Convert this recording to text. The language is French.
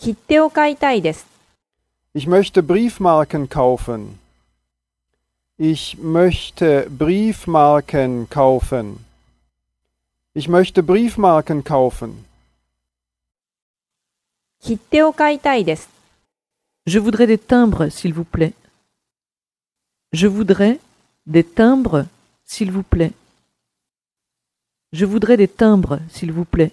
切手を買いたいです。 Ich möchte Briefmarken kaufen. Ich möchte Briefmarken kaufen. Ich möchte Briefmarken kaufen. 切手を買いたいです。 Je voudrais des timbres, s'il vous plaît. Je voudrais des timbres, s'il vous plaît. Je voudrais des timbres, s'il vous plaît.